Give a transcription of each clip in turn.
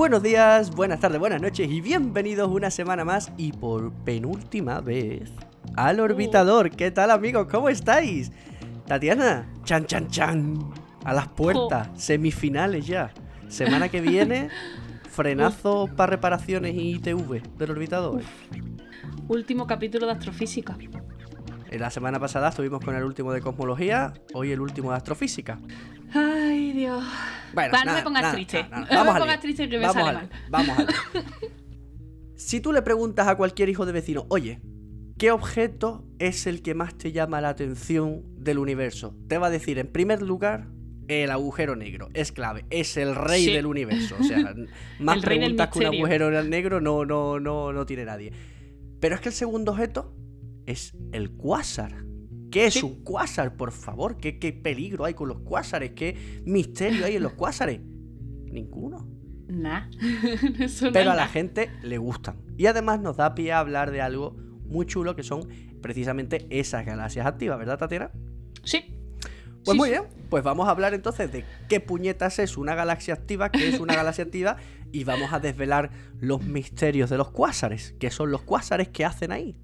Buenos días, buenas tardes, buenas noches y bienvenidos una semana más y por penúltima vez al orbitador. ¿Qué tal amigos? ¿Cómo estáis? Tatiana, chan chan chan, a las puertas, semifinales ya. Semana que viene, frenazo para reparaciones y ITV del orbitador. Último capítulo de astrofísica. La semana pasada estuvimos con el último de cosmología, hoy el último de astrofísica. Ay, Dios. Bueno, Va, no me pongas nada, triste. nada. No me pongas triste que me Vamos sale al mal. Vamos lío. Si tú le preguntas a cualquier hijo de vecino, oye, ¿qué objeto es el que más te llama la atención del universo? Te va a decir, en primer lugar, el agujero negro. Es clave, es el rey Sí. del universo. O sea, más preguntas que un agujero negro no, no, no, no tiene nadie. Pero es que el segundo objeto es el cuásar. ¿Qué es Sí. un cuásar, por favor? ¿Qué, ¿Qué peligro hay con los cuásares? ¿Qué misterio hay en los cuásares? Ninguno. Nah. No Pero a la gente le gustan. Y además nos da pie a hablar de algo muy chulo que son precisamente esas galaxias activas, ¿verdad, Tatiana? Sí. Pues Sí, muy sí. bien, pues vamos a hablar entonces de qué puñetas es una galaxia activa, qué es una galaxia activa, y vamos a desvelar los misterios de los cuásares. ¿Qué son los cuásares que hacen ahí?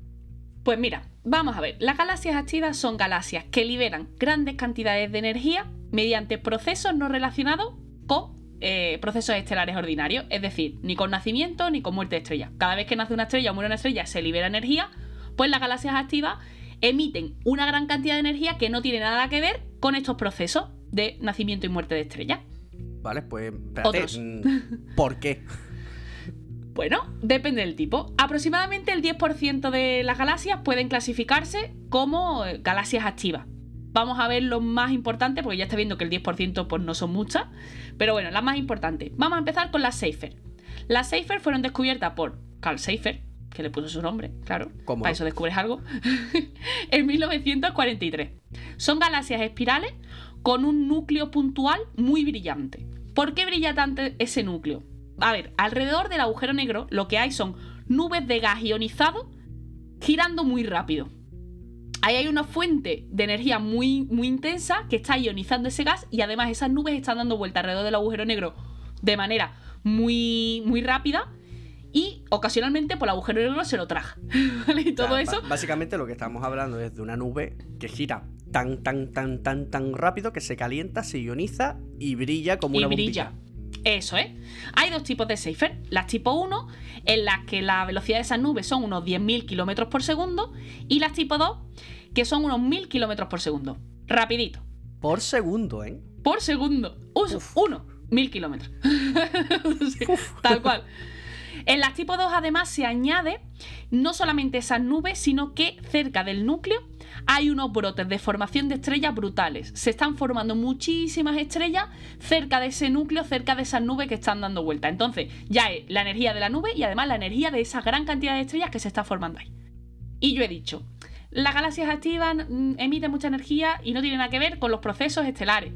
Pues mira, vamos a ver. Las galaxias activas son galaxias que liberan grandes cantidades de energía mediante procesos no relacionados con eh, procesos estelares ordinarios. Es decir, ni con nacimiento ni con muerte de estrella. Cada vez que nace una estrella o muere una estrella se libera energía, pues las galaxias activas emiten una gran cantidad de energía que no tiene nada que ver con estos procesos de nacimiento y muerte de estrella. Vale, pues espérate, mm, ¿por qué? Bueno, depende del tipo. Aproximadamente el 10% de las galaxias pueden clasificarse como eh, galaxias activas. Vamos a ver lo más importante, porque ya está viendo que el 10% pues no son muchas. Pero bueno, las más importantes. Vamos a empezar con las Seyfert. Las Seyfert fueron descubiertas por Carl Seyfert, que le puso su nombre, claro. ¿Cómo Para no? eso descubres algo. en 1943. Son galaxias espirales con un núcleo puntual muy brillante. ¿Por qué brilla tanto ese núcleo? A ver, alrededor del agujero negro lo que hay son nubes de gas ionizado girando muy rápido. Ahí hay una fuente de energía muy, muy intensa que está ionizando ese gas y además esas nubes están dando vuelta alrededor del agujero negro de manera muy, muy rápida y ocasionalmente por el agujero negro se lo traga. ¿Vale? Y todo O sea, eso Básicamente lo que estamos hablando es de una nube que gira tan, tan, tan, tan, tan rápido que se calienta, se ioniza y brilla como y una brilla. Eso es. Hay dos tipos de Seyfert. Las tipo 1, en las que la velocidad de esas nubes son unos 10.000 kilómetros por segundo. Y las tipo 2, que son unos 1.000 kilómetros por segundo. Rapidito. Por segundo, ¿eh? Por segundo. Uno. 1.000 kilómetros. Sí, tal cual. En las tipo 2 además se añade no solamente esas nubes, sino que cerca del núcleo hay unos brotes de formación de estrellas brutales. Se están formando muchísimas estrellas cerca de ese núcleo, cerca de esas nubes que están dando vuelta. Entonces ya es la energía de la nube y además la energía de esa gran cantidad de estrellas que se está formando ahí. Y yo he dicho, las galaxias activas mm, emiten mucha energía y no tienen nada que ver con los procesos estelares.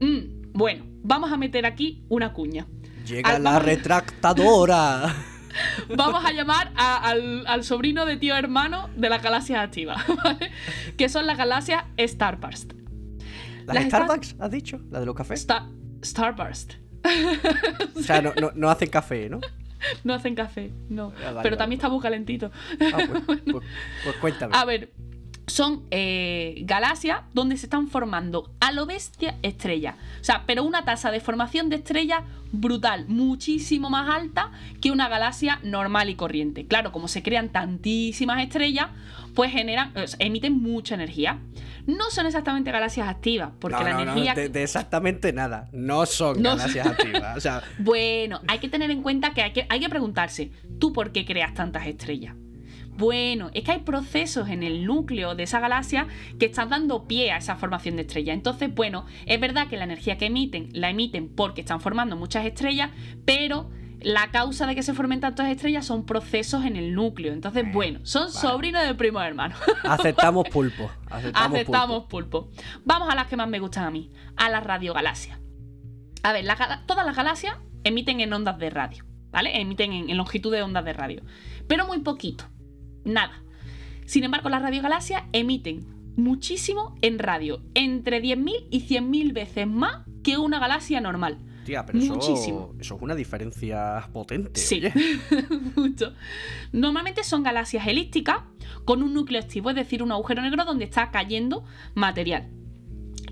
Mm, bueno, vamos a meter aquí una cuña. Llega Al- la retractadora. Vamos a llamar a- al, al sobrino de tío hermano de las galaxias activas, ¿vale? Que son las galaxias Starburst. ¿Las Las Starbucks, has dicho? ¿La de los cafés? Star- Starburst. O sea, no, no, no hacen café, ¿no? No hacen café, no. Ah, vale, Pero vale. también está muy calentito. Ah, pues, pues- pues cuéntame. A ver, son eh, galaxias donde se están formando a lo bestia estrellas. O sea, pero una tasa de formación de estrellas brutal, muchísimo más alta que una galaxia normal y corriente. Claro, como se crean tantísimas estrellas, pues generan, emiten mucha energía. No son exactamente galaxias activas, porque no, la no, no, energía. de, de exactamente nada. No son No galaxias activas. O sea, Bueno, hay que tener en cuenta que hay, que hay que preguntarse, ¿tú por qué creas tantas estrellas? Bueno, es que hay procesos en el núcleo de esa galaxia que están dando pie a esa formación de estrellas. Entonces, bueno, es verdad que la energía que emiten la emiten porque están formando muchas estrellas, pero la causa de que se formen tantas estrellas son procesos en el núcleo. Entonces, bueno, son vale. sobrinos de primo hermano. aceptamos pulpo. Aceptamos, Aceptamos pulpo. Vamos a las que más me gustan a mí, a las radiogalaxias. A ver, las todas las galaxias emiten en ondas de radio, ¿vale? Emiten en, en longitud de ondas de radio. Pero muy poquito. Nada. Sin embargo, las radiogalaxias emiten muchísimo en radio, entre 10.000 y 100.000 veces más que una galaxia normal. Pero Muchísimo. Eso, eso es una diferencia potente. Sí, mucho. Normalmente son galaxias elípticas con un núcleo activo, es decir, un agujero negro donde está cayendo material.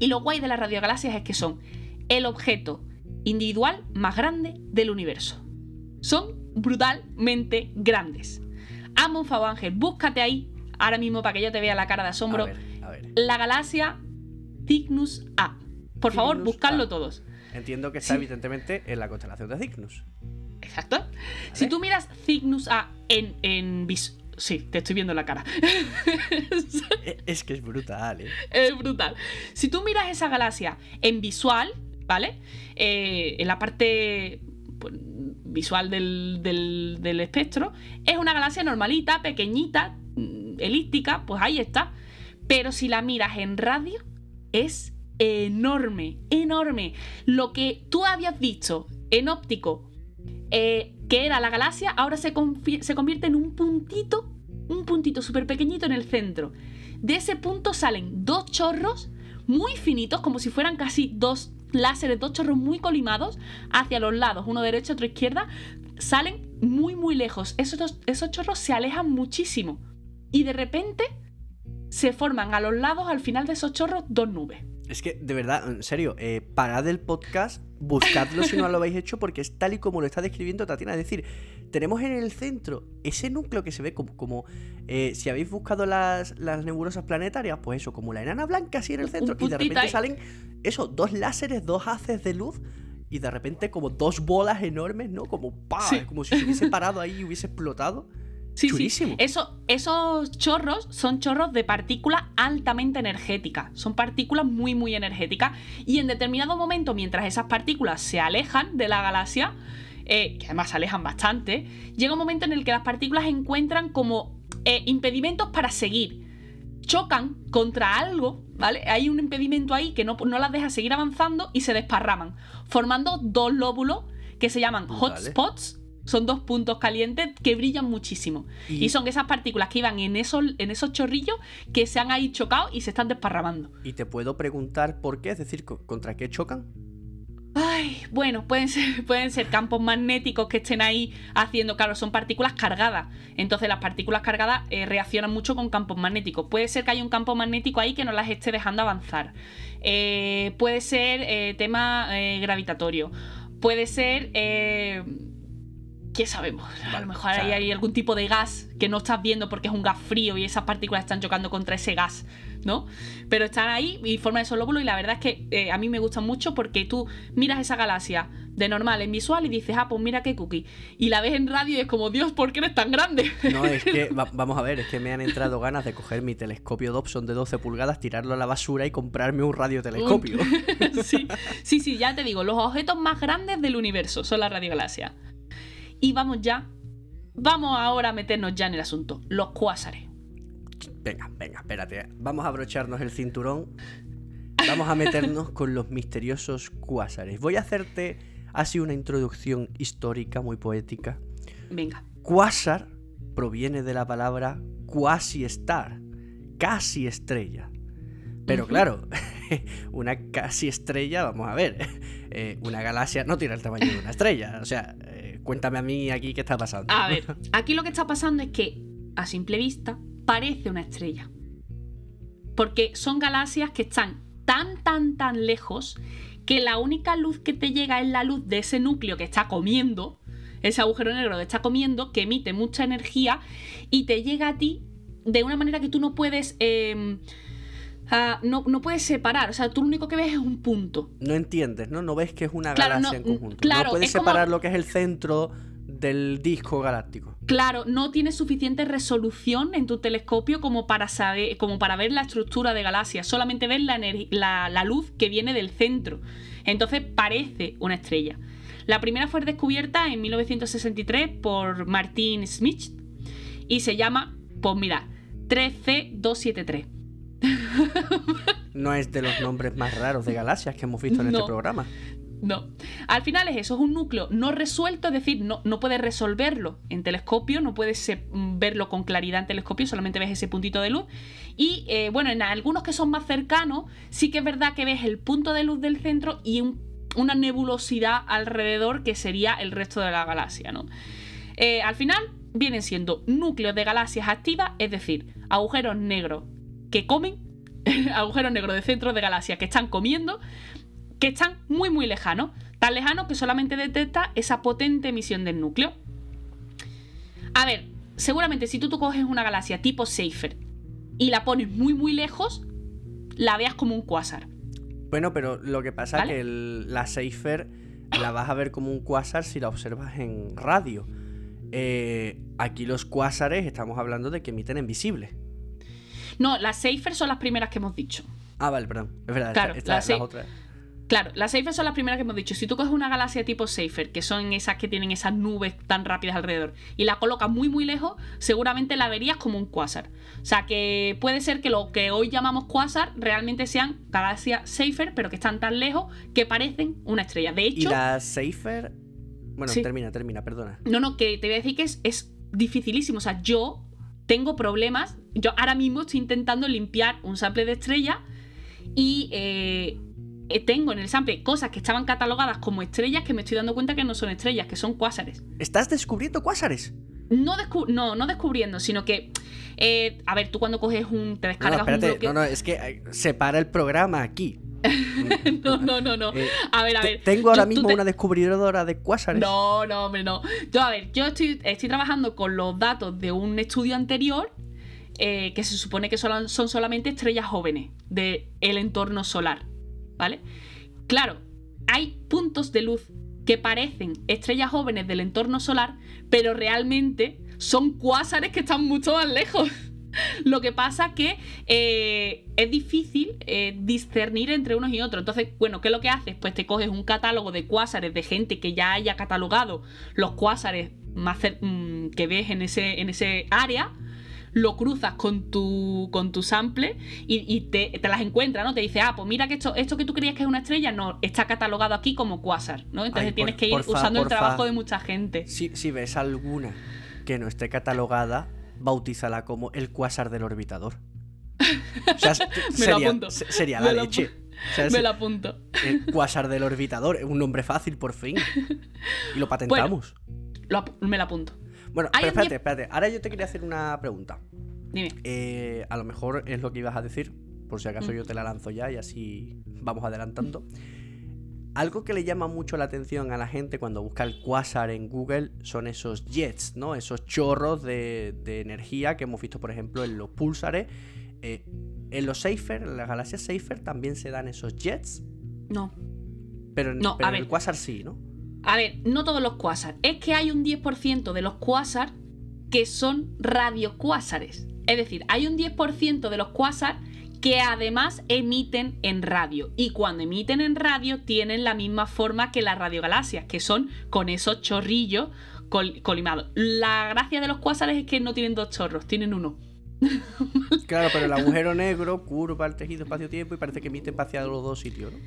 Y lo guay de las radiogalaxias es que son el objeto individual más grande del universo. Son brutalmente grandes. Hazme un favor, Ángel, búscate ahí, ahora mismo para que yo te vea la cara de asombro, A ver, a ver. la galaxia Cygnus A. Por favor, buscadlo A. todos. Entiendo que está Sí. evidentemente en la constelación de Cygnus. Exacto. Si tú miras Cygnus A en, en vis- Sí, te estoy viendo la cara. E- Es que es brutal, ¿eh? es brutal. Si tú miras esa galaxia en visual, ¿vale? Eh, en la parte visual del, espectro, es una galaxia normalita, pequeñita, mm, elíptica, pues ahí está. Pero si la miras en radio, es enorme, enorme. Lo que tú habías visto en óptico, eh, que era la galaxia, ahora se, se convierte en un puntito, un puntito súper pequeñito en el centro. De ese punto salen dos chorros muy finitos, como si fueran casi dos láseres, dos chorros muy colimados hacia los lados, uno derecho, otro izquierda. Salen muy, muy lejos. Esos, esos chorros se alejan muchísimo. Y de repente se forman a los lados, al final de esos chorros, dos nubes. Es que, de verdad, en serio, eh, parad el podcast, buscadlo si no lo habéis hecho, porque es tal y como lo está describiendo Tatiana. Es decir, tenemos en el centro ese núcleo que se ve como, como eh, si habéis buscado las, las nebulosas planetarias, pues eso, como la enana blanca así en el centro, y de repente ahí. salen, eso, dos láseres, dos haces de luz. Y de repente como dos bolas enormes, ¿no? Como ¡pa! Sí. Como si se hubiese parado ahí y hubiese explotado. Sí. Eso, esos chorros son chorros de partículas altamente energéticas. Son partículas muy, muy energéticas. Y en determinado momento, mientras esas partículas se alejan de la galaxia, eh, que además se alejan bastante, llega un momento en el que las partículas encuentran como eh, impedimentos para seguir. Chocan contra algo, ¿vale? Hay un impedimento ahí que no, no las deja seguir avanzando y se desparraman, formando dos lóbulos que se llaman hotspots. Son dos puntos calientes que brillan muchísimo. Y- Y, son esas partículas que iban en esos, en esos chorrillos que se han ahí chocado y se están desparramando. Y te puedo preguntar por qué, es decir, co- ¿contra qué chocan? Bueno, pueden ser, campos magnéticos que estén ahí haciendo, claro, son partículas cargadas. Entonces las partículas cargadas eh, reaccionan mucho con campos magnéticos. Puede ser que haya un campo magnético ahí que no las esté dejando avanzar. Eh, puede ser eh, tema gravitatorio. Puede ser... ¿Qué sabemos? A lo mejor o sea- hay algún tipo de gas que no estás viendo porque es un gas frío y esas partículas están chocando contra ese gas, ¿no? Pero están ahí y forman esos lóbulos y la verdad es que eh, a mí me gustan mucho porque tú miras esa galaxia de normal en visual y dices, ah, pues mira qué cookie. Y la ves en radio y es como, Dios, ¿por qué eres tan grande? No, es que, va- vamos a ver, es que me han entrado ganas de coger mi telescopio Dobson de 12 pulgadas, tirarlo a la basura y comprarme un radiotelescopio. sí, sí, sí, ya te digo, los objetos más grandes del universo son las radiogalaxias. Y vamos ya, vamos ahora a meternos ya en el asunto, los cuásares. Venga, venga, espérate. Vamos a abrocharnos el cinturón. Vamos a meternos con los misteriosos cuásares. Voy a hacerte así una introducción histórica muy poética. Venga. Cuásar proviene de la palabra quasi-star, casi estrella. Pero claro, una casi estrella, vamos a ver, eh, una galaxia no tiene el tamaño de una estrella. O sea, cuéntame a mí aquí qué está pasando. A ver, aquí lo que está pasando es que, a simple vista, parece una estrella. Porque son galaxias que están tan, tan, tan lejos que la única luz que te llega es la luz de ese núcleo que está comiendo, ese agujero negro que está comiendo, que emite mucha energía y te llega a ti de una manera que tú no puedes... eh, ah, no, no puedes separar, o sea, tú lo único que ves es un punto. No entiendes, ¿no? No ves que es una Claro, galaxia no, en conjunto. claro, no puedes como- separar lo que es el centro del disco galáctico. Claro, no tienes suficiente resolución en tu telescopio como para saber, como para ver la estructura de galaxias. Solamente ves la, la- la luz que viene del centro. Entonces parece una estrella. La primera fue descubierta en 1963 por Martin Smith y se llama, pues mira, 3C273. No es de los nombres más raros de galaxias que hemos visto en No. este programa. No. Al final es eso, es un núcleo no resuelto, es decir, no, no puedes resolverlo en telescopio, no puedes eh, verlo con claridad en telescopio, solamente ves ese puntito de luz. Y eh, bueno, en algunos que son más cercanos, sí que es verdad que ves el punto de luz del centro y un una nebulosidad alrededor que sería el resto de la galaxia, ¿no? Eh, al final vienen siendo núcleos de galaxias activas, es decir, agujeros negros que comen, agujeros negros de centros de galaxias que están comiendo, que están muy muy lejanos, tan lejanos que solamente detecta esa potente emisión del núcleo. A ver, seguramente si tú, tú coges una galaxia tipo Seifer y la pones muy muy lejos, la veas como un cuásar. Bueno, pero lo que pasa es que la Seifer la vas a ver como un cuásar si la observas en radio. Eh, aquí los cuásares estamos hablando de que emiten en visible. No, las Seifer son las primeras que hemos dicho. Ah, vale, perdón. Es verdad, claro, las otras. Claro, las Seifer son las primeras que hemos dicho. Si tú coges una galaxia tipo Seifer, que son esas que tienen esas nubes tan rápidas alrededor, y la colocas muy muy lejos, seguramente la verías como un cuásar. O sea que puede ser que lo que hoy llamamos cuásar realmente sean galaxias Seifer, pero que están tan lejos que parecen una estrella. De hecho. ¿Y las Seifer? Bueno, termina, termina, perdona. No, no, que te voy a decir que es, es dificilísimo. O sea, yo tengo problemas. Yo ahora mismo estoy intentando limpiar un sample de estrella y eh, eh, tengo en el sample cosas que estaban catalogadas como estrellas que me estoy dando cuenta que no son estrellas, que son cuásares. ¿Estás descubriendo cuásares? No, no, no descubriendo, sino que. Eh, a ver, tú cuando coges un. te descargas no, un bloque... No, no, es que eh, separa el programa aquí. no, no, no, no. a ver, a ver. Tengo ahora mismo una descubridora de cuásares. No, no, hombre, no. Yo, a ver, yo estoy, estoy trabajando con los datos de un estudio anterior que se supone que son, son solamente estrellas jóvenes del el entorno solar. ¿vale? Claro, hay puntos de luz que parecen estrellas jóvenes del entorno solar, pero realmente son cuásares que están mucho más lejos. Lo que pasa que eh, es difícil eh, discernir entre unos y otros. Entonces, bueno, ¿qué es lo que haces? Pues te coges un catálogo de cuásares de gente que ya haya catalogado los cuásares más mm, que ves en ese, en ese área lo cruzas con tu, con tu sample y, te, las encuentra, ¿no? Te dice, ah, pues mira que esto, esto que tú creías que es una estrella, no, está catalogado aquí como quasar, ¿no? Entonces tienes que ir usando el trabajo de mucha gente. Si, si ves alguna que no esté catalogada, bautízala como el quasar del orbitador. O sea, sería, sería la leche. me la apunto. El quasar del orbitador, un nombre fácil por fin. Y lo patentamos. me la apunto. Bueno, pero espérate, espérate. Ahora yo te quería hacer una pregunta. Dime. Eh, a lo mejor es lo que ibas a decir, por si acaso mm. yo te la lanzo ya y así vamos adelantando. Algo que le llama mucho la atención a la gente cuando busca el quasar en Google son esos jets, ¿no? Esos chorros de, energía que hemos visto, por ejemplo, en los pulsares. Eh, en los Safer, en las galaxias Safer, también se dan esos jets. No. Pero, no, en el quasar sí, ¿no? A ver, no todos los cuásar. Es que hay un 10% de los cuásar que son radiocuásares. Es decir, hay un 10% de los cuásar que además emiten en radio. Y cuando emiten en radio tienen la misma forma que las radiogalaxias, que son con esos chorrillos colimados. La gracia de los cuásares es que no tienen dos chorros, tienen uno. claro, pero el agujero negro curva el tejido espacio-tiempo y parece que emite hacia los dos sitios, ¿no?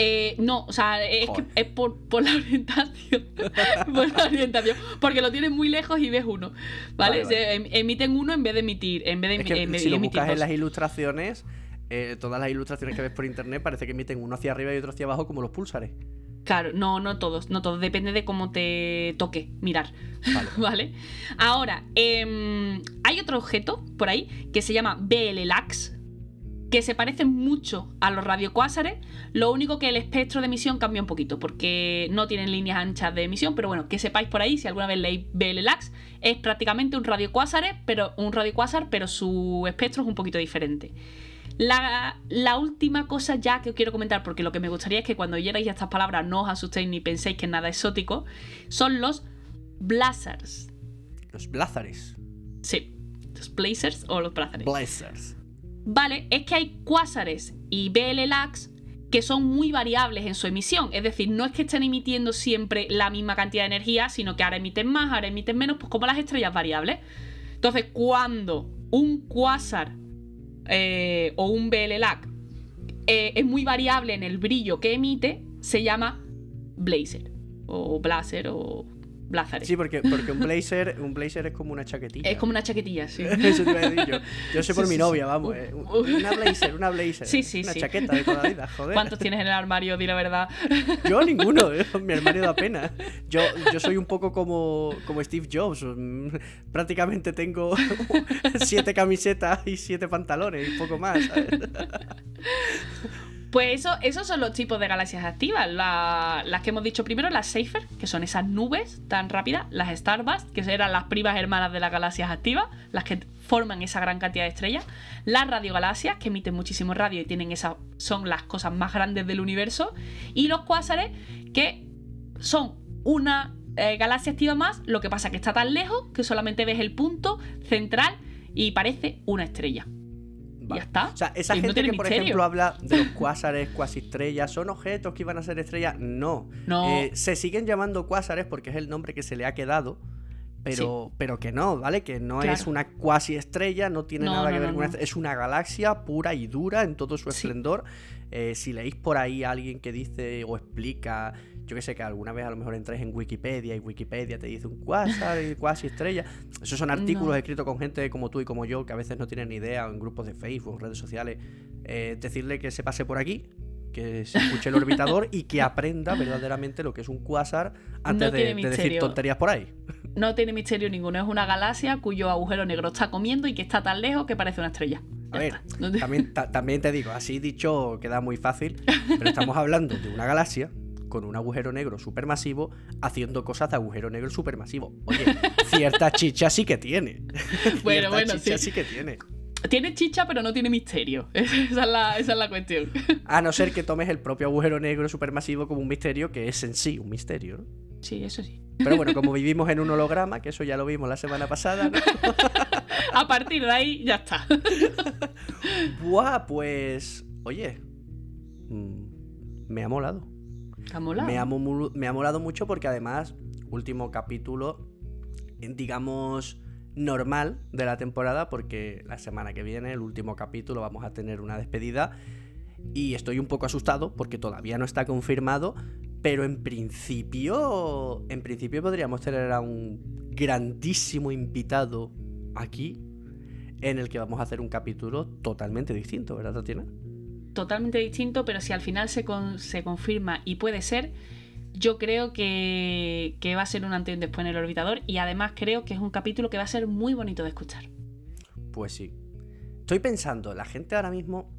Eh, no, o sea, es, que es por, la orientación. por la orientación. Porque lo tienes muy lejos y ves uno. ¿Vale? Em, emiten uno en vez de emitir. En vez de, es si lo buscas en las ilustraciones, eh, todas las ilustraciones que ves por internet parece que emiten uno hacia arriba y otro hacia abajo como los pulsares. Claro, no, no todos, no todos, depende de cómo te toque mirar. Vale. Ahora, em, hay otro objeto por ahí que se llama BLLAX, que se parecen mucho a los radiocuásares, lo único que el espectro de emisión cambia un poquito, porque no tienen líneas anchas de emisión, pero bueno, que sepáis por ahí, si alguna vez leéis BLLAX, es prácticamente un radiocuásar, pero un radiocuásar, pero su espectro es un poquito diferente. La, última cosa ya que os quiero comentar, porque lo que me gustaría es que cuando oyerais estas palabras no os asustéis ni penséis que es nada exótico, son los blazars. Los blazares. Sí, los blazers o los blazers. Blazers. Vale, es que hay cuásares y BLLAX que son muy variables en su emisión. Es decir, no es que estén emitiendo siempre la misma cantidad de energía, sino que ahora emiten más, ahora emiten menos, pues como las estrellas variables. Entonces, cuando un cuásar eh, o un BLLAC eh, es muy variable en el brillo que emite, se llama blazer o blazer o Sí, porque, porque un blazer un blazer es como una chaquetilla. Es como una chaquetilla, sí. Eso te iba a decir yo. Yo sé por Sí, mi sí, novia, vamos. eh, Una blazer, una blazer. Sí, sí, Una sí. chaqueta de toda la vida, joder. ¿Cuántos tienes en el armario? Di la verdad. Yo ninguno, eh, mi armario da pena. Yo, yo soy un poco como, como Steve Jobs. mm, Prácticamente tengo siete camisetas y siete pantalones y poco más. ¿sabes? Pues eso, esos son los tipos de galaxias activas. La- las que hemos dicho primero, las Safer, que son esas nubes tan rápidas. Las Stardust, que eran las primas hermanas de las galaxias activas, las que forman esa gran cantidad de estrellas. Las radiogalaxias, que emiten muchísimo radio y tienen esa, son las cosas más grandes del universo. Y los cuásares, que son una eh, galaxia activa más, lo que pasa que está tan lejos que solamente ves el punto central y parece una estrella. Vale. Ya está. O sea, esa Y no gente que, por misterio. ejemplo, habla de los cuásares, cuasiestrellas, ¿son objetos que iban a ser estrellas? No. No. Eh, se siguen llamando cuásares porque es el nombre que se le ha quedado. Pero, pero que no, ¿vale? Que no Claro. es una cuasi estrella, no tiene No, nada no, que ver no, con estrella. Es una galaxia pura y dura en todo su Sí. esplendor. Eh, si leéis por ahí a alguien que dice o explica, yo que sé, que alguna vez a lo mejor entráis en Wikipedia y Wikipedia te dice un cuásar y cuasi estrella. Esos son artículos escritos con gente como tú y como yo que a veces no tienen ni idea o en grupos de Facebook, en redes sociales. Eh, decirle que se pase por aquí, que se escuche el orbitador y que aprenda verdaderamente lo que es un cuásar antes No de, decir tonterías por ahí. No tiene misterio ninguno. Es una galaxia cuyo agujero negro está comiendo y que está tan lejos que parece una estrella. A ver, también, ta- también te digo, así dicho queda muy fácil, pero estamos hablando de una galaxia con un agujero negro supermasivo haciendo cosas de agujero negro supermasivo. Oye, cierta chicha sí que tiene. Bueno, Cierta bueno, chicha sí. sí que tiene. Tiene chicha, pero no tiene misterio. Esa es la, esa es la cuestión. A no ser que tomes el propio agujero negro supermasivo como un misterio, que es en sí un misterio, ¿no? Sí, eso sí. Pero bueno, como vivimos en un holograma, que eso ya lo vimos la semana pasada, ¿no? A partir de ahí, ya está. Buah, pues. Oye. mm, Me ha molado. Está molado. Me ha, me ha molado mucho porque además, último capítulo, digamos, normal de la temporada, porque la semana que viene, el último capítulo, vamos a tener una despedida. Y estoy un poco asustado porque todavía no está confirmado, pero en principio, en principio podríamos tener a un grandísimo invitado aquí, en el que vamos a hacer un capítulo totalmente distinto, ¿verdad, Tatiana? Totalmente distinto, pero si al final se, con- se confirma y puede ser, yo creo que, que va a ser un antes y un después en el orbitador. Y además creo que es un capítulo que va a ser muy bonito de escuchar. Pues sí. Estoy pensando, la gente ahora mismo.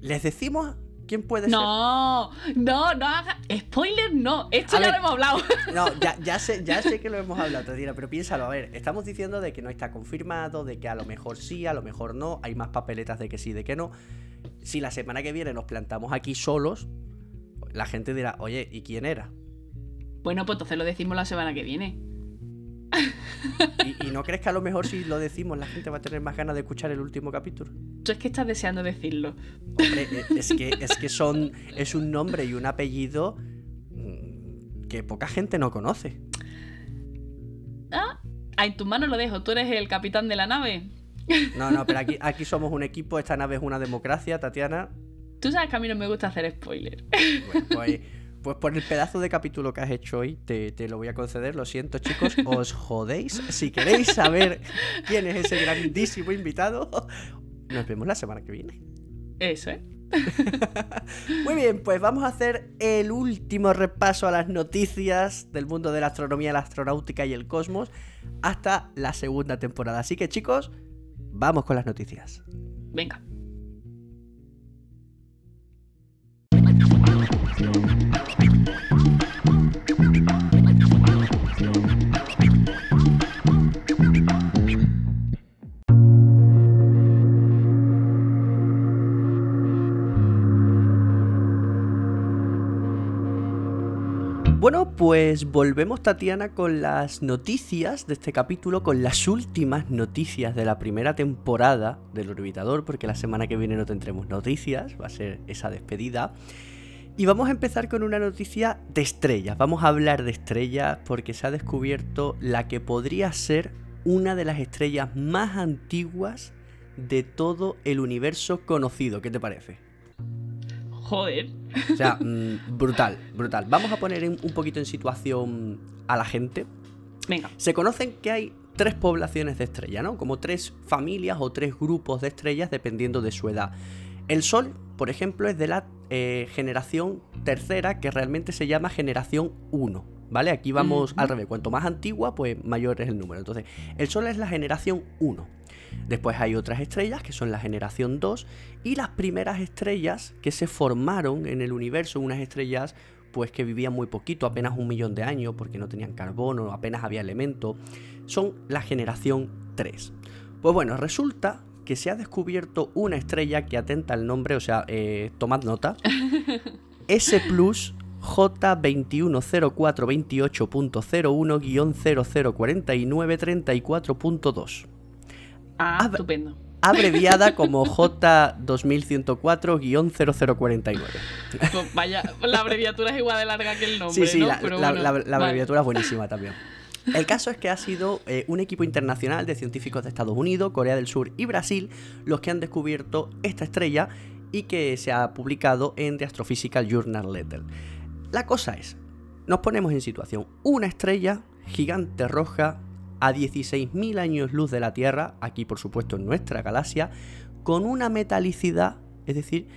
¿Les decimos quién puede No, no, no haga. Spoiler, no. Esto A ya ver. lo hemos hablado. ser? No, ya, ya sé, ya sé que lo hemos hablado, Tatiana, pero piénsalo, a ver, estamos diciendo de que no está confirmado, de que a lo mejor sí, a lo mejor no, hay más papeletas de que sí, de que no. Si la semana que viene nos plantamos aquí solos, la gente dirá, oye, ¿y quién era? Bueno, pues entonces lo decimos la semana que viene. ¿Y, y no crees que a lo mejor si lo decimos la gente va a tener más ganas de escuchar el último capítulo? Tú es que estás deseando decirlo. Hombre, eh, es que, es que son. Es un nombre y un apellido mm, que poca gente no conoce. Ah, en tus manos lo dejo. Tú eres el capitán de la nave. No, no, pero aquí, aquí somos un equipo, esta nave es una democracia, Tatiana. Tú sabes que a mí no me gusta hacer spoiler. Bueno, pues, pues por el pedazo de capítulo que has hecho hoy, te, te lo voy a conceder. Lo siento, chicos, os jodéis. Si queréis saber quién es ese grandísimo invitado, nos vemos la semana que viene. Eso, ¿eh? Muy bien, pues vamos a hacer el último repaso a las noticias del mundo de la astronomía, la astronáutica y el cosmos hasta la segunda temporada. Así que chicos, vamos con las noticias. Venga. Pues volvemos Tatiana con las noticias de este capítulo, con las últimas noticias de la primera temporada del Orbitador, porque la semana que viene no tendremos noticias, va a ser esa despedida. Y vamos a empezar con una noticia de estrellas. Vamos a hablar de estrellas porque se ha descubierto la que podría ser una de las estrellas más antiguas de todo el universo conocido. ¿Qué te parece? Joder. O sea, mm, brutal, brutal. Vamos a poner un poquito en situación a la gente. Venga. Se conocen que hay tres poblaciones de estrellas, ¿no? Como tres familias o tres grupos de estrellas dependiendo de su edad. El Sol, por ejemplo, es de la eh, generación tercera, que realmente se llama generación 1. ¿Vale? Aquí vamos al revés. Cuanto más antigua, pues mayor es el número. Entonces, el Sol es la generación 1. Después hay otras estrellas que son la generación 2 y las primeras estrellas que se formaron en el universo, unas estrellas pues que vivían muy poquito, apenas un millón de años, porque no tenían carbono, apenas había elemento, son la generación 3. Pues bueno, resulta que se ha descubierto una estrella que atenta al nombre, o sea, eh, tomad nota, S Plus J210428.01-004934.2. Ah, estupendo. Abreviada como J2104-0049. Pues vaya, la abreviatura es igual de larga que el nombre. Sí, sí, ¿no? la, Pero la- bueno, la- la vale. abreviatura es buenísima también. El caso es que ha sido eh, un equipo internacional de científicos de Estados Unidos, Corea del Sur y Brasil los que han descubierto esta estrella y que se ha publicado en The Astrophysical Journal Letter. La cosa es, nos ponemos en situación, una estrella gigante roja a 16.000 años luz de la Tierra, aquí por supuesto en nuestra galaxia, con una metalicidad, es decir,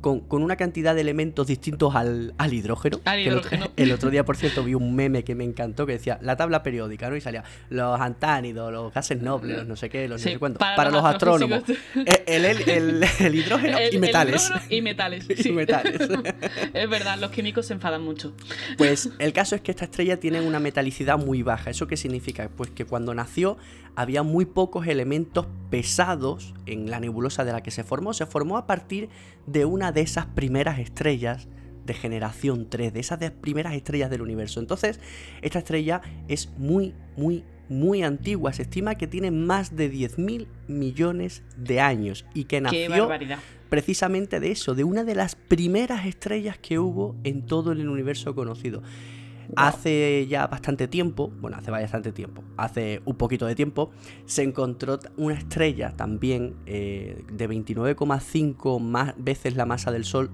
con, con una cantidad de elementos distintos al, al hidrógeno. Al el otro- hidrógeno. El, otro día, por cierto, vi un meme que me encantó que decía la tabla periódica, ¿no? Y salía los antánidos, los gases nobles, los no sé qué, los Sí, no sé cuánto. para Para, los los astrónomos. astrofísicos. El, el- hidrógeno y metales. y metales. Y metales. es verdad, los químicos se enfadan mucho. Pues el caso es que esta estrella tiene una metalicidad muy baja. ¿Eso qué significa? Pues que cuando nació había muy pocos elementos pesados en la nebulosa de la que se formó. Se formó a partir de una de esas primeras estrellas de generación 3, de esas de- primeras estrellas del universo. Entonces, esta estrella es muy, muy, muy antigua. Se estima que tiene más de 10.000 millones de años y que nació precisamente de eso, de una de las primeras estrellas que hubo en todo el universo conocido. Hace ya bastante tiempo, bueno, hace bastante tiempo, hace un poquito de tiempo, se encontró una estrella también eh, de 29,5 más veces la masa del Sol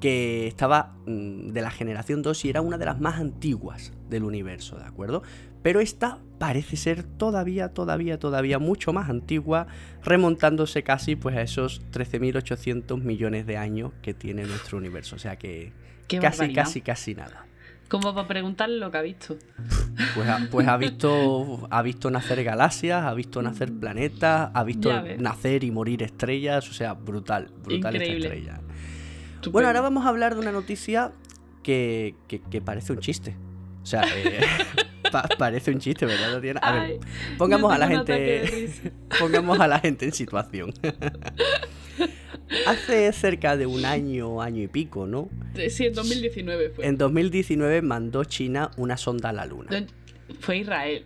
que estaba mm, de la generación 2 y era una de las más antiguas del universo, ¿de acuerdo? Pero esta parece ser todavía, todavía, todavía mucho más antigua, remontándose casi pues a esos 13.800 millones de años que tiene nuestro universo. O sea que Qué casi, barbaridad. casi, casi nada. Como para preguntarle lo que ha visto. Pues ha, pues ha visto ha visto nacer galaxias, ha visto nacer planetas, ha visto nacer y morir estrellas, o sea, brutal, brutal Increíble. esta estrella. Bueno, ahora vamos a hablar de una noticia que, que- que parece un chiste. O sea, eh, pa- parece un chiste, ¿verdad, Tatiana? A ver, pongamos a la gente. Pongamos a la gente en situación. Hace cerca de un año, año y pico, ¿no? Sí, en 2019 fue. En 2019 mandó China una sonda a la Luna. Fue Israel.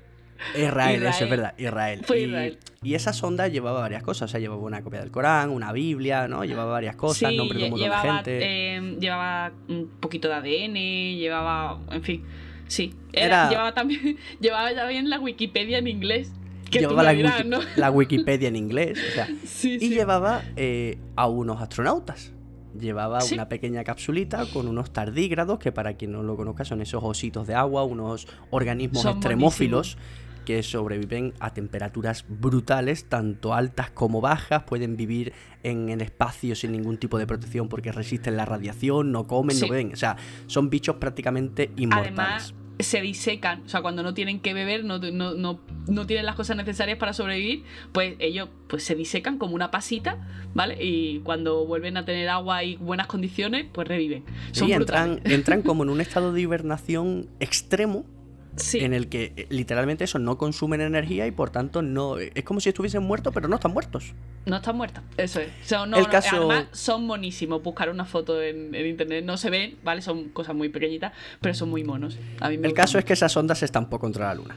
Israel, eso es verdad, Israel. Fue y, Israel. y esa sonda llevaba varias cosas, o sea, llevaba una copia del Corán, una Biblia, ¿no? Llevaba varias cosas, sí, nombre de un lle- montón de llevaba, gente. eh, llevaba un poquito de ADN, llevaba, en fin, sí. Era- Era- Llevaba también, llevaba también la Wikipedia en inglés. Que llevaba la, dirás, wiki- ¿no? la Wikipedia en inglés, o sea, Sí, y sí. llevaba eh, a unos astronautas. Llevaba Sí. una pequeña capsulita con unos tardígrados, que para quien no lo conozca son esos ositos de agua, unos organismos Son extremófilos que sobreviven a temperaturas brutales, tanto altas como bajas, pueden vivir en el espacio sin ningún tipo de protección porque resisten la radiación, no comen, no beben, o sea, son bichos prácticamente inmortales. Además, se disecan, o sea, cuando no tienen que beber, no, no, no, no tienen las cosas necesarias para sobrevivir, pues ellos pues se disecan como una pasita, ¿vale? Y cuando vuelven a tener agua y buenas condiciones, pues reviven. Son Sí, entran, entran como en un estado de hibernación extremo Sí, en el que eh, literalmente eso no consumen energía y por tanto no es como si estuviesen muertos pero no están muertos. no están muertos, eso es. O sea, no, El no, caso- Además, son monísimos. Buscar una foto en, en internet no se ven, ¿vale? Son cosas muy pequeñitas, pero son muy monos. A mí me El caso es que esa sonda se estampó contra la luna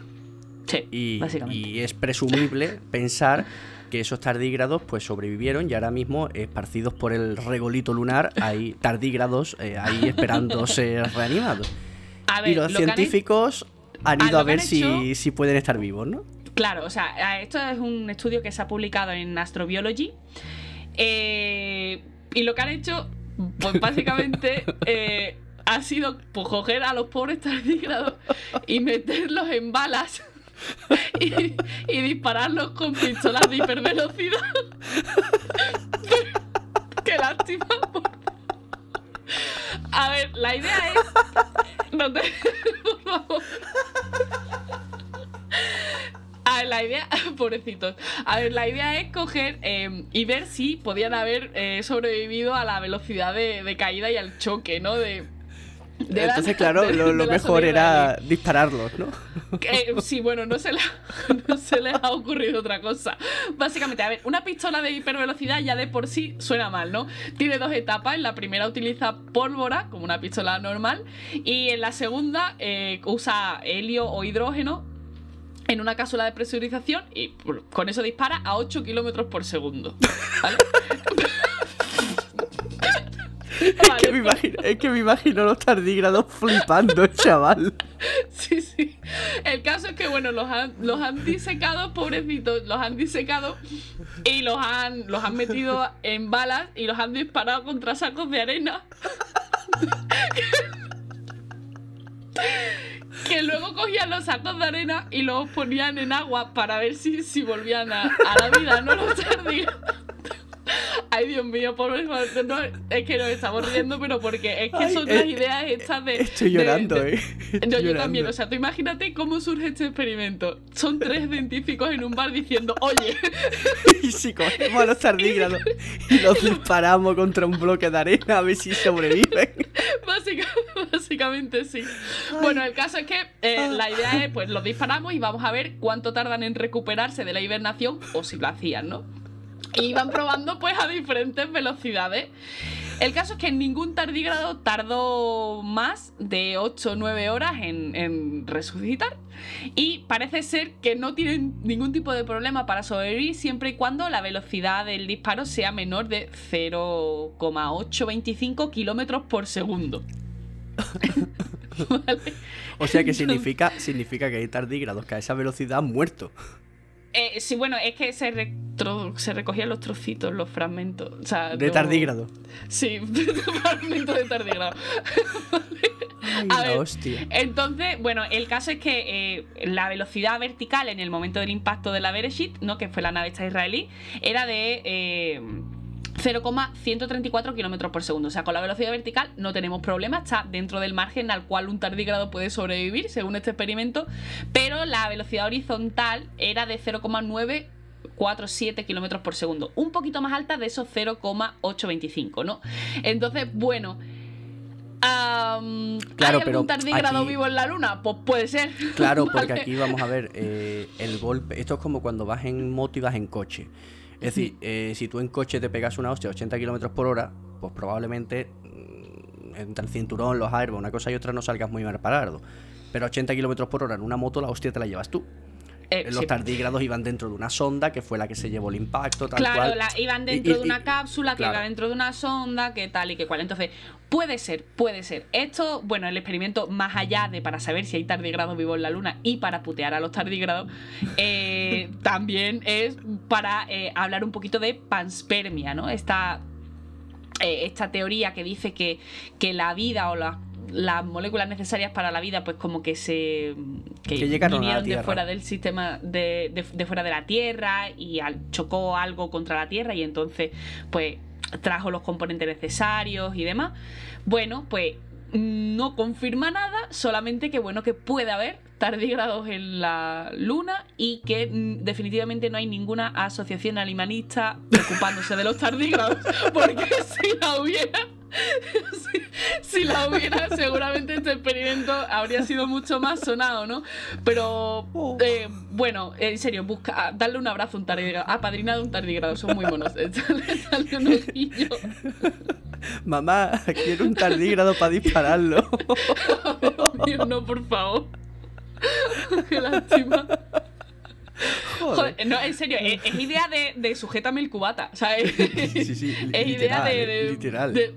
Sí, y, básicamente. y es presumible pensar que esos tardígrados pues sobrevivieron y ahora mismo esparcidos por el regolito lunar hay tardígrados eh, ahí esperando ser reanimados. Ver, Y los lo científicos han ido a ver si, hecho- si pueden estar vivos, ¿no? Claro, o sea, esto es un estudio que se ha publicado en Astrobiology. eh, y lo que han hecho, Pues básicamente eh, ha sido pues, coger a los pobres tardígrados y meterlos en balas y, y dispararlos con pistolas de hipervelocidad. Qué lástima. A ver, la idea es. No te... A ver, la idea, pobrecitos. A ver, la idea es coger eh, y ver si podían haber eh, sobrevivido a la velocidad de, de caída y al choque, ¿no? De, Entonces, claro, de- lo, de lo la mejor era dispararlos, ¿no? que, sí, bueno, no se, le, no se les ha ocurrido otra cosa. Básicamente, a ver, una pistola de hipervelocidad ya de por sí suena mal, ¿no? Tiene dos etapas. En la primera utiliza pólvora, como una pistola normal, y en la segunda eh, usa helio o hidrógeno en una cápsula de presurización y con eso dispara a 8 kilómetros por segundo. ¿Vale? Vale, Que me imagino- es que me imagino los tardígrados flipando, chaval. Sí, sí. El caso es que, bueno, los han, los han disecado, pobrecitos, los han disecado y los han, los han metido en balas y los han disparado contra sacos de arena. que luego cogían los sacos de arena y los ponían en agua para ver si, si volvían a, a la vida, no los tardígrados. Ay, Dios mío, pobre no, es que nos estamos riendo, pero porque es que Ay, son eh, las ideas estas de. Estoy llorando, de- eh. Estoy yo llorando. también, o sea, tú imagínate cómo surge este experimento. Son tres científicos en un bar diciendo, oye, Y si cogemos a los tardígrados y los disparamos contra un bloque de arena a ver si sobreviven. básica- básicamente sí. Bueno, el caso es que eh, la idea es, pues los disparamos y vamos a ver cuánto tardan en recuperarse de la hibernación o si lo hacían, ¿no? Y van probando pues a diferentes velocidades. El caso es que ningún tardígrado tardó más de 8 o 9 horas en, en resucitar. Y parece ser que no tienen ningún tipo de problema para sobrevivir siempre y cuando la velocidad del disparo sea menor de 0,825 kilómetros por segundo. ¿Vale? O sea que significa, significa que hay tardígrados que a esa velocidad han muerto. Eh, sí, bueno, es que se, retro- se recogían los trocitos, los fragmentos. O sea, De tardígrado. Sí, fragmentos de tardígrado. Ay, A ver, hostia. Entonces, bueno, el caso es que eh, la velocidad vertical en el momento del impacto de la Bereshit, ¿no? que fue la nave esta israelí, era de eh, 0,134 kilómetros por segundo. O sea, con la velocidad vertical no tenemos problema, está dentro del margen al cual un tardígrado puede sobrevivir, según este experimento, pero la velocidad horizontal era de 0,947 kilómetros por segundo, un poquito más alta de esos 0,825, ¿no? Entonces, bueno. am, Claro, ¿Hay pero algún tardígrado aquí- vivo en la luna? Pues puede ser. Claro, porque aquí vamos a ver eh, el golpe. Esto es como cuando vas en moto y vas en coche. Es decir, eh, si tú en coche te pegas una hostia a 80 kilómetros por hora, pues probablemente mm, entre el cinturón, los airbags, una cosa y otra no salgas muy mal parado. Pero 80 kilómetros por hora en una moto, la hostia te la llevas tú. Eh, Los sí. tardígrados iban dentro de una sonda que fue la que se llevó el impacto, tal Claro, cual. la- iban dentro y- de una y- cápsula, que claro. iba dentro de una sonda, que tal y que cual. Entonces, puede ser, puede ser. Esto, bueno, el experimento más allá de para saber si hay tardígrados vivos en la Luna y para putear a los tardígrados, eh, también es para eh, hablar un poquito de panspermia, ¿no? Esta, esta teoría que dice que, que la vida o la- las moléculas necesarias para la vida, pues como que se que, Que llegaron a la vinieron de fuera del sistema de, de- de fuera de la Tierra y al- chocó algo contra la Tierra y entonces pues trajo los componentes necesarios y demás. Bueno, pues no confirma nada, solamente que bueno que puede haber tardígrados en la Luna y que mm, definitivamente no hay ninguna asociación animalista ocupándose de los tardígrados, porque si la hubiera si, si la hubiera, seguramente este experimento habría sido mucho más sonado, ¿no? Pero, eh, bueno, en serio, busca, darle un abrazo a un tardígrado, apadrinado un tardígrado, son muy monos. Echarle, un ojillo. Mamá, quiero un tardígrado para dispararlo. Dios no, por favor. Qué lástima. Joder. Joder, no, en serio, es, es idea de, de sujétame el cubata. O sea, es, Sí, sí, es idea de, de- literal. de-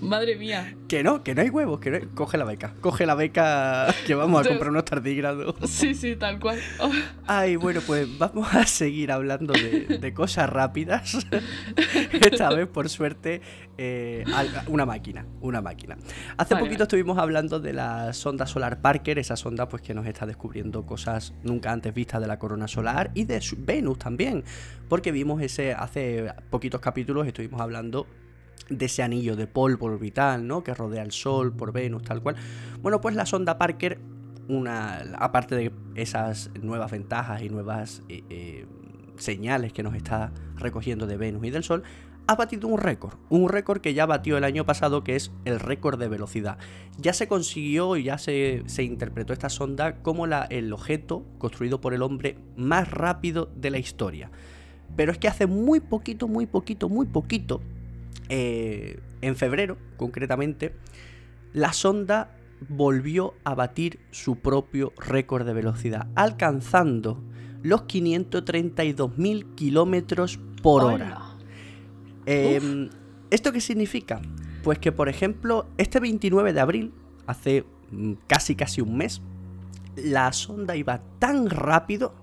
Madre mía. Que no, que no hay huevos, que no hay- Coge la beca, coge la beca que vamos a comprar unos tardígrados. Sí, sí, tal cual. Oh, Ay, bueno, pues vamos a seguir hablando de, de cosas rápidas. Esta vez, por suerte, eh, una máquina, una máquina. Hace Vale, poquito vale. estuvimos hablando de la sonda solar Parker, esa sonda pues que nos está descubriendo cosas nunca antes vistas de la corona solar y de Venus también, porque vimos ese hace poquitos capítulos estuvimos hablando de ese anillo de polvo orbital, ¿no? Que rodea el Sol por Venus, tal cual. Bueno, pues la sonda Parker, una, aparte de esas nuevas ventajas y nuevas eh, eh, señales que nos está recogiendo de Venus y del Sol, ha batido un récord. Un récord que ya batió el año pasado, que es el récord de velocidad. Ya se consiguió y ya se, interpretó esta sonda como la, el objeto construido por el hombre más rápido de la historia. Pero es que hace muy poquito, muy poquito, muy poquito, eh, en febrero concretamente, la sonda volvió a batir su propio récord de velocidad, alcanzando los 532.000 kilómetros por hora. Eh, ¿Esto qué significa? Pues que, por ejemplo, este 29 de abril, hace mm, casi casi un mes, la sonda iba tan rápido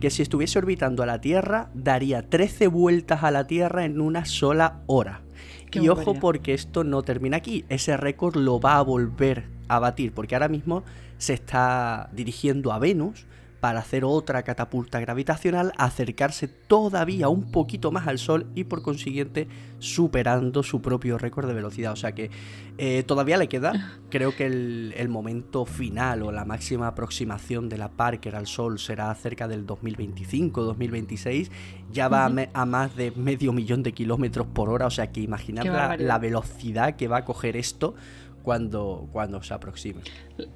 que si estuviese orbitando a la Tierra daría 13 vueltas a la Tierra en una sola hora. Qué y ojo porque esto no termina aquí, ese récord lo va a volver a batir porque ahora mismo se está dirigiendo a Venus para hacer otra catapulta gravitacional, acercarse todavía un poquito más al Sol y por consiguiente superando su propio récord de velocidad. O sea que eh, todavía le queda, creo que el, el momento final o la máxima aproximación de la Parker al Sol será cerca del 2025-2026. Ya va a, a más de medio millón de kilómetros por hora. O sea que imaginad la, la velocidad que va a coger esto cuando, cuando se aproxime.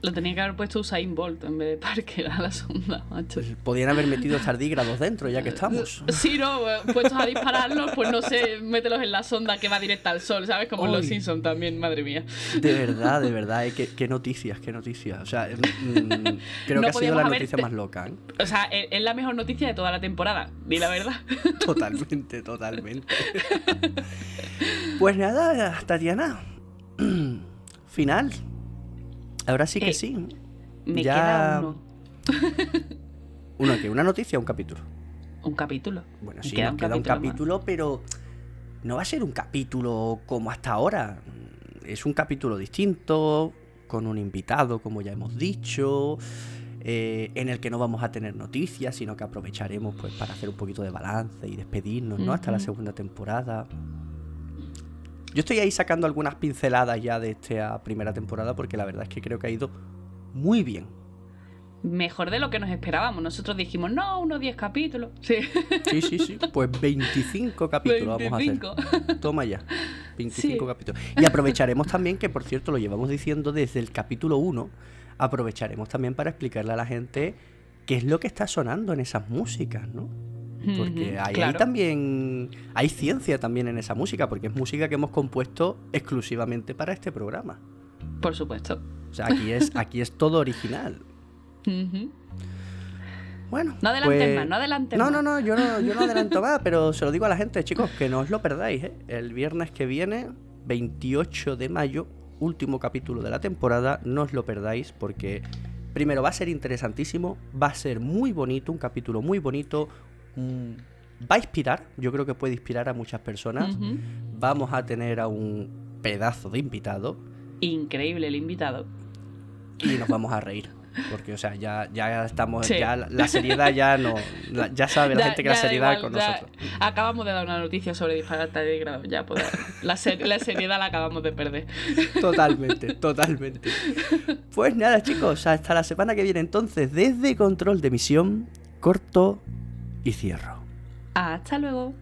Lo tenía que haber puesto Usain Bolt en vez de Parker a la sonda, macho. Pues podrían haber metido tardígrados dentro, ya que estamos. Sí, no, eh, puestos a dispararlos, pues no sé, mételos en la sonda que va directa al sol, ¿sabes? Como en los Uy. Simpsons también, madre mía. De verdad, de verdad, eh, qué, qué noticias, qué noticias. O sea, mm, creo No que ha sido la noticia más loca, ¿eh? O sea, es es la mejor noticia de toda la temporada, di la verdad. Totalmente, totalmente. Pues nada, Tatiana. Final. Ahora sí que Eh, sí. Me Ya- queda uno, ¿Uno que ¿Una noticia o un capítulo? un capítulo. Bueno, sí, queda nos queda un más. capítulo, pero no va a ser un capítulo como hasta ahora. Es un capítulo distinto, con un invitado, como ya hemos dicho, eh, en el que no vamos a tener noticias, sino que aprovecharemos pues para hacer un poquito de balance y despedirnos, ¿no? Hasta la segunda temporada. Yo estoy ahí sacando algunas pinceladas ya de esta primera temporada porque la verdad es que creo que ha ido muy bien. Mejor de lo que nos esperábamos. Nosotros dijimos, no, unos 10 capítulos. Sí, Sí, sí, sí. Pues 25 capítulos vamos a hacer. 25. Toma ya. 25 Sí. capítulos. Y aprovecharemos también, que por cierto lo llevamos diciendo desde el capítulo 1, aprovecharemos también para explicarle a la gente qué es lo que está sonando en esas músicas, ¿no? Porque ahí claro. también, hay ciencia también en esa música, porque es música que hemos compuesto exclusivamente para este programa. Por supuesto. O sea, aquí es, aquí es todo original. Bueno. No adelantes pues- más, no adelantes No, más. no, no, yo no, yo no adelanto más, pero se lo digo a la gente, chicos, que no os lo perdáis, ¿eh? El viernes que viene, 28 de mayo, último capítulo de la temporada, no os lo perdáis porque primero va a ser interesantísimo, va a ser muy bonito, un capítulo muy bonito, mm, va a inspirar, yo creo que puede inspirar a muchas personas, vamos a tener a un pedazo de invitado Increíble el invitado. y nos vamos a reír. Porque, o sea, ya, ya estamos, Sí. ya la, la seriedad ya no, la- ya sabe la Ya- gente que la seriedad igual, con nosotros. Acabamos de dar una noticia sobre disparar grado. Ya, pues, la, ser- la seriedad la acabamos de perder. Totalmente, totalmente. Pues nada, chicos, hasta la semana que viene entonces, desde control de misión, corto y cierro. Hasta luego.